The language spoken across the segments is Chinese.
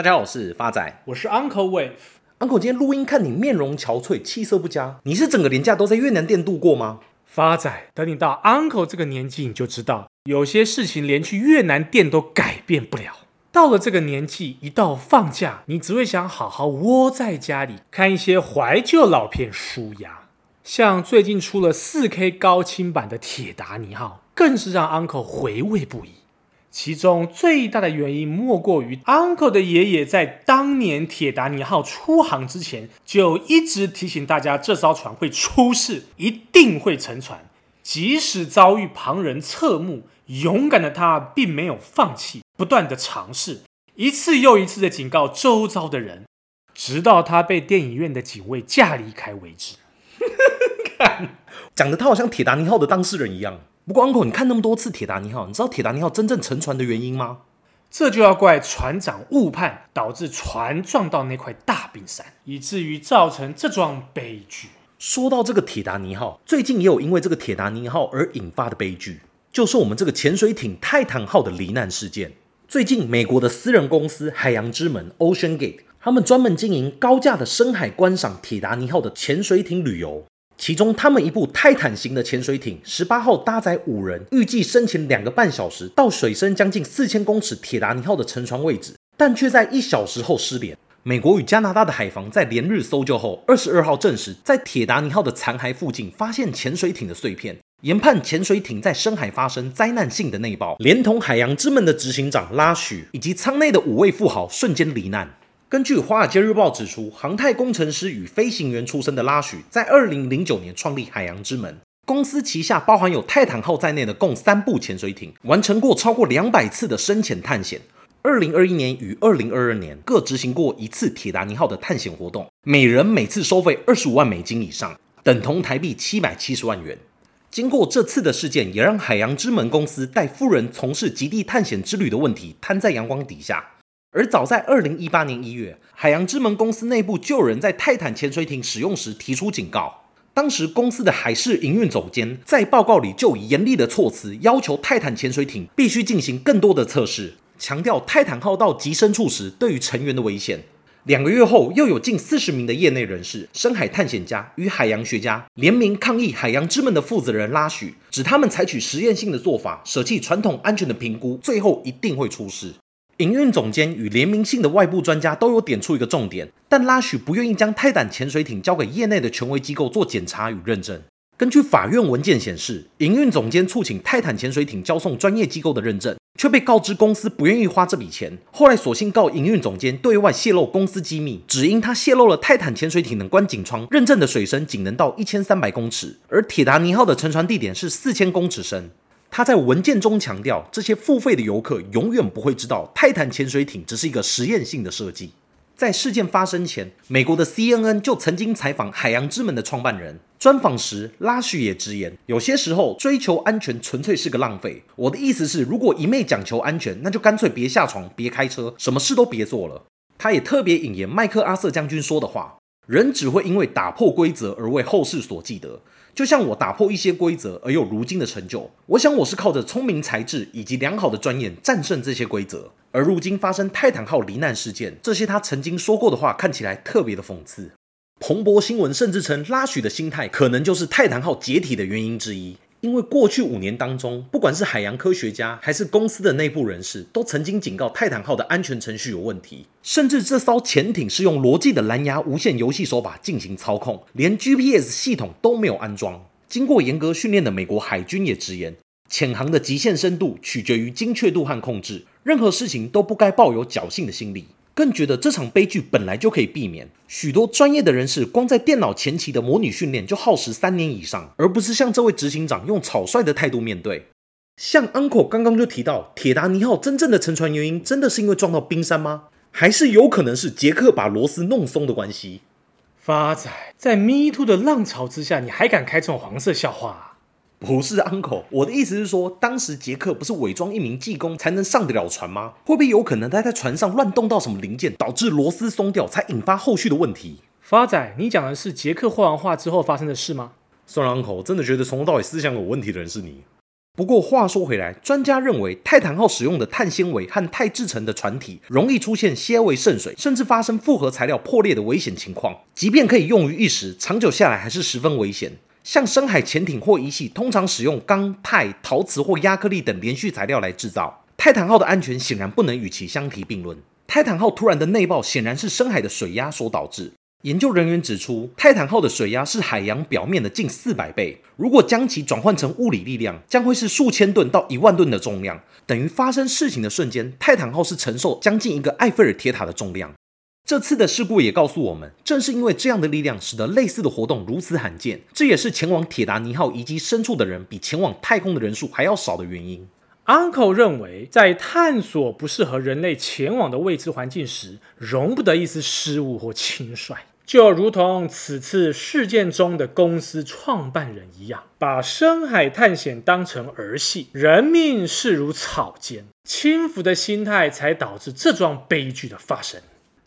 大家好，我是发仔，我是 Uncle Wave。Uncle 今天录音看你面容憔悴，气色不佳，你是整个年假都在越南店度过吗？发仔，等你到 Uncle 这个年纪，你就知道有些事情连去越南店都改变不了。到了这个年纪，一到放假，你只会想好好窝在家里看一些怀旧老片舒压。像最近出了 4K 高清版的《铁达尼号》，更是让 Uncle 回味不已。其中最大的原因莫过于 Uncle 的爷爷在当年铁达尼号出航之前就一直提醒大家，这艘船会出事，一定会沉船。即使遭遇旁人侧目，勇敢的他并没有放弃，不断的尝试，一次又一次的警告周遭的人，直到他被电影院的警卫架离开为止。看，讲的他好像铁达尼号的当事人一样。不过，Uncle，你看那么多次铁达尼号，你知道铁达尼号真正沉船的原因吗？这就要怪船长误判，导致船撞到那块大冰山，以至于造成这桩悲剧。说到这个铁达尼号，最近也有因为这个铁达尼号而引发的悲剧，就是我们这个潜水艇泰坦号的罹难事件。最近，美国的私人公司海洋之门 （Ocean Gate） 他们专门经营高价的深海观赏铁达尼号的潜水艇旅游。其中，他们一部泰坦型的潜水艇十八号搭载五人，预计深潜两个半小时到水深将近四千公尺铁达尼号的沉船位置，但却在一小时后失联。美国与加拿大的海防在连日搜救后，二十二号证实，在铁达尼号的残骸附近发现潜水艇的碎片，研判潜水艇在深海发生灾难性的内爆，连同海洋之门的执行长拉许以及舱内的五位富豪瞬间罹难。根据《华尔街日报》指出，航太工程师与飞行员出身的拉许，在二零零九年创立海洋之门公司，旗下包含有泰坦号在内的共三部潜水艇，完成过超过两百次的深潜探险。二零二一年与二零二二年各执行过一次铁达尼号的探险活动，每人每次收费二十五万美金以上，等同台币七百七十万元。经过这次的事件，也让海洋之门公司带富人从事极地探险之旅的问题摊在阳光底下。而早在二零一八年一月，海洋之门公司内部就有人在泰坦潜水艇使用时提出警告。当时公司的海事营运总监在报告里就以严厉的措辞要求泰坦潜水艇必须进行更多的测试，强调泰坦号到极深处时对于成员的危险。两个月后，又有近四十名的业内人士、深海探险家与海洋学家联名抗议海洋之门的负责人拉许，指他们采取实验性的做法，舍弃传统安全的评估，最后一定会出事。营运总监与联名性的外部专家都有点出一个重点，但拉许不愿意将泰坦潜水艇交给业内的权威机构做检查与认证。根据法院文件显示，营运总监促请泰坦潜水艇交送专业机构的认证，却被告知公司不愿意花这笔钱。后来索性告营运总监对外泄露公司机密，只因他泄露了泰坦潜水艇的观景窗认证的水深仅能到一千三百公尺，而铁达尼号的沉船地点是四千公尺深。他在文件中强调，这些付费的游客永远不会知道，泰坦潜水艇只是一个实验性的设计。在事件发生前，美国的 CNN 就曾经采访海洋之门的创办人，专访时拉许也直言，有些时候追求安全纯粹是个浪费。我的意思是，如果一味讲求安全，那就干脆别下床、别开车，什么事都别做了。他也特别引言麦克阿瑟将军说的话：人只会因为打破规则而为后世所记得。就像我打破一些规则而又如今的成就，我想我是靠着聪明才智以及良好的专业战胜这些规则。而如今发生泰坦号罹难事件，这些他曾经说过的话看起来特别的讽刺。彭博新闻甚至称拉许的心态可能就是泰坦号解体的原因之一。因为过去五年当中，不管是海洋科学家还是公司的内部人士，都曾经警告泰坦号的安全程序有问题，甚至这艘潜艇是用罗技的蓝牙无线游戏手把进行操控，连 GPS 系统都没有安装。经过严格训练的美国海军也直言，潜航的极限深度取决于精确度和控制，任何事情都不该抱有侥幸的心理。更觉得这场悲剧本来就可以避免。许多专业的人士光在电脑前期的模拟训练就耗时三年以上，而不是像这位执行长用草率的态度面对。像 Uncle 刚刚就提到，铁达尼号真正的沉船原因真的是因为撞到冰山吗？还是有可能是杰克把螺丝弄松的关系？发仔，在 Me Too 的浪潮之下，你还敢开这种黄色笑话？不是 uncle，我的意思是说，当时杰克不是伪装一名技工才能上得了船吗？会不会有可能他在船上乱动到什么零件，导致螺丝松掉，才引发后续的问题？发仔，你讲的是杰克画完画之后发生的事吗？算了，uncle，我真的觉得从头到尾思想有问题的人是你。不过话说回来，专家认为泰坦号使用的碳纤维和钛制成的船体容易出现纤维渗水，甚至发生复合材料破裂的危险情况。即便可以用于一时，长久下来还是十分危险。像深海潜艇或仪器，通常使用钢、钛、陶瓷或亚克力等连续材料来制造。泰坦号的安全显然不能与其相提并论。泰坦号突然的内爆显然是深海的水压所导致。研究人员指出，泰坦号的水压是海洋表面的近四百倍。如果将其转换成物理力量，将会是数千吨到一万吨的重量，等于发生事情的瞬间，泰坦号是承受将近一个埃菲尔铁塔的重量。这次的事故也告诉我们，正是因为这样的力量，使得类似的活动如此罕见。这也是前往铁达尼号遗迹深处的人比前往太空的人数还要少的原因。Uncle 认为，在探索不适合人类前往的未知环境时，容不得一丝失误或轻率。就如同此次事件中的公司创办人一样，把深海探险当成儿戏，人命视如草芥，轻浮的心态才导致这桩悲剧的发生。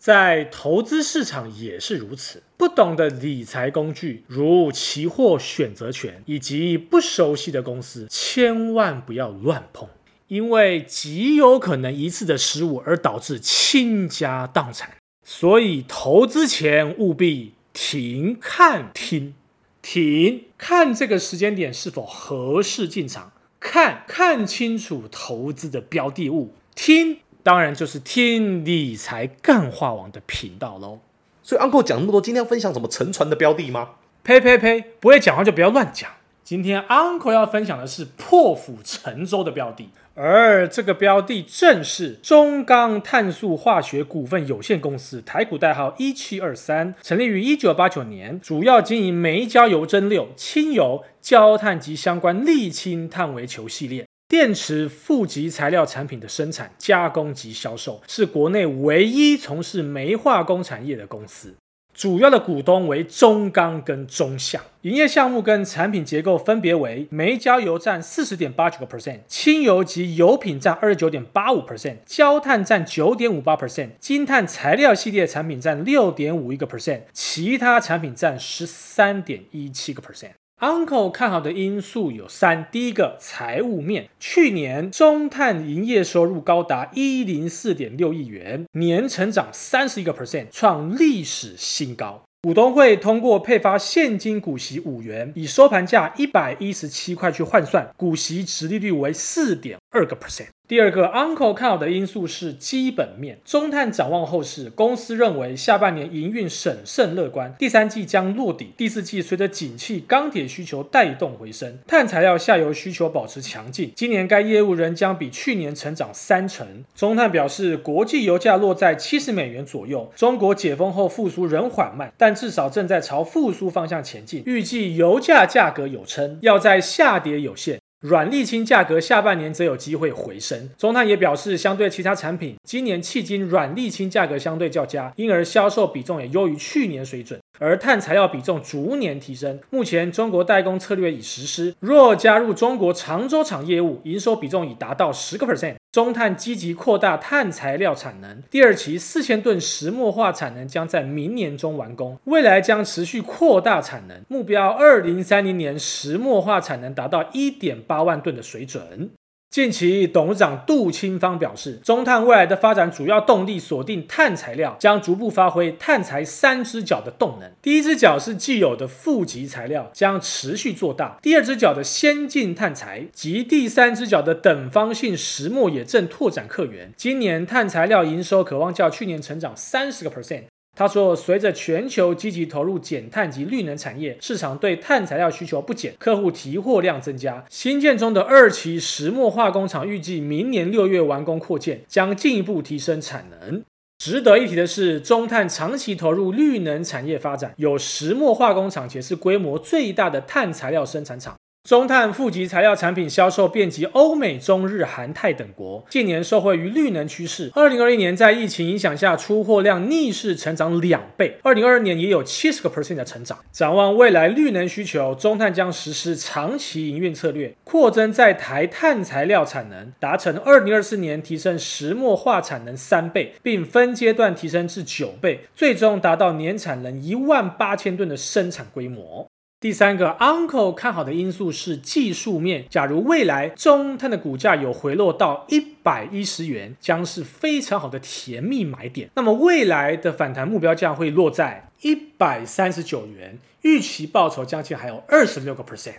在投资市场也是如此，不懂的理财工具，如期货选择权，以及不熟悉的公司，千万不要乱碰，因为极有可能一次的失误而导致倾家荡产。所以投资前务必停、看、听。停，看这个时间点是否合适进场；看，看清楚投资的标的物；听，当然就是听理财干话王的频道喽。所以 Uncle 讲那么多，今天要分享什么沉船的标的吗？呸呸呸！不会讲话就不要乱讲。今天 Uncle 要分享的是破釜沉舟的标的。而这个标的正是中钢碳素化学股份有限公司，台股代号一七二三，成立于一九八九年，主要经营煤焦油蒸馏、氢油、焦炭及相关沥青碳微球系列电池负极材料产品的生产、加工及销售，是国内唯一从事煤化工产业的公司。主要的股东为中钢跟中橡，营业项目跟产品结构分别为煤焦油占四十点八九个 percent，轻油及油品占二十九点八五 percent，焦炭占九点五八 percent，金碳材料系列产品占六点五一个 percent，其他产品占十三点一七个 percent。Uncle 看好的因素有三：第一个，财务面，去年中碳营业收入高达一零四点六亿元，年成长三十一个 percent，创历史新高。股东会通过配发现金股息五元，以收盘价一百一十七块去换算，股息殖利率为四点二个 percent。第二个，Uncle 看好的因素是基本面。中碳展望后市，公司认为下半年营运审慎乐观，第三季将落底，第四季随着景气钢铁需求带动回升，碳材料下游需求保持强劲，今年该业务仍将比去年成长三成。中碳表示，国际油价落在七十美元左右，中国解封后复苏仍缓慢，但至少正在朝复苏方向前进，预计油价价格有撑，要在下跌有限。软沥青价格下半年则有机会回升。中碳也表示，相对其他产品，今年迄今软沥青价格相对较佳，因而销售比重也优于去年水准。而碳材料比重逐年提升，目前中国代工策略已实施，若加入中国长洲厂业务，营收比重已达到十个 percent。中碳积极扩大碳材料产能，第二期四千吨石墨化产能将在明年中完工，未来将持续扩大产能，目标二零三零年石墨化产能达到一点八万吨的水准。近期，董事长杜清芳表示，中碳未来的发展主要动力锁定碳材料，将逐步发挥碳材三只脚的动能。第一只脚是既有的负极材料，将持续做大；第二只脚的先进碳材及第三只脚的等方性石墨也正拓展客源。今年碳材料营收可望较去年成长三十个 percent。他说，随着全球积极投入减碳及绿能产业，市场对碳材料需求不减，客户提货量增加。新建中的二期石墨化工厂预计明年六月完工扩建，将进一步提升产能。值得一提的是，中碳长期投入绿能产业发展，有石墨化工厂，且是规模最大的碳材料生产厂。中碳负极材料产品销售遍及欧美、中日、韩、泰等国，近年受惠于绿能趋势。二零二一年在疫情影响下，出货量逆势成长两倍。二零二二年也有七十个 percent 的成长。展望未来绿能需求，中碳将实施长期营运策略，扩增在台碳材料产能，达成二零二四年提升石墨化产能三倍，并分阶段提升至九倍，最终达到年产能一万八千吨的生产规模。第三个，Uncle 看好的因素是技术面。假如未来中碳的股价有回落到一百一十元，将是非常好的甜蜜买点。那么未来的反弹目标价会落在一百三十九元，预期报酬将近还有二十六个 percent。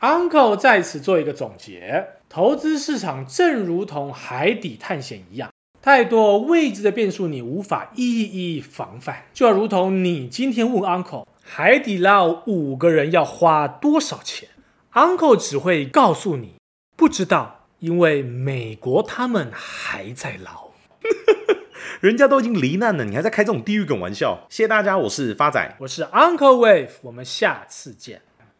Uncle 在此做一个总结：投资市场正如同海底探险一样，太多未知的变数你无法一一防范。就如同你今天问 Uncle。海底捞五个人要花多少钱？Uncle 只会告诉你不知道，因为美国他们还在捞，人家都已经罹难了，你还在开这种地狱梗玩笑？谢谢大家，我是发仔，我是 Uncle Wave，我们下次见。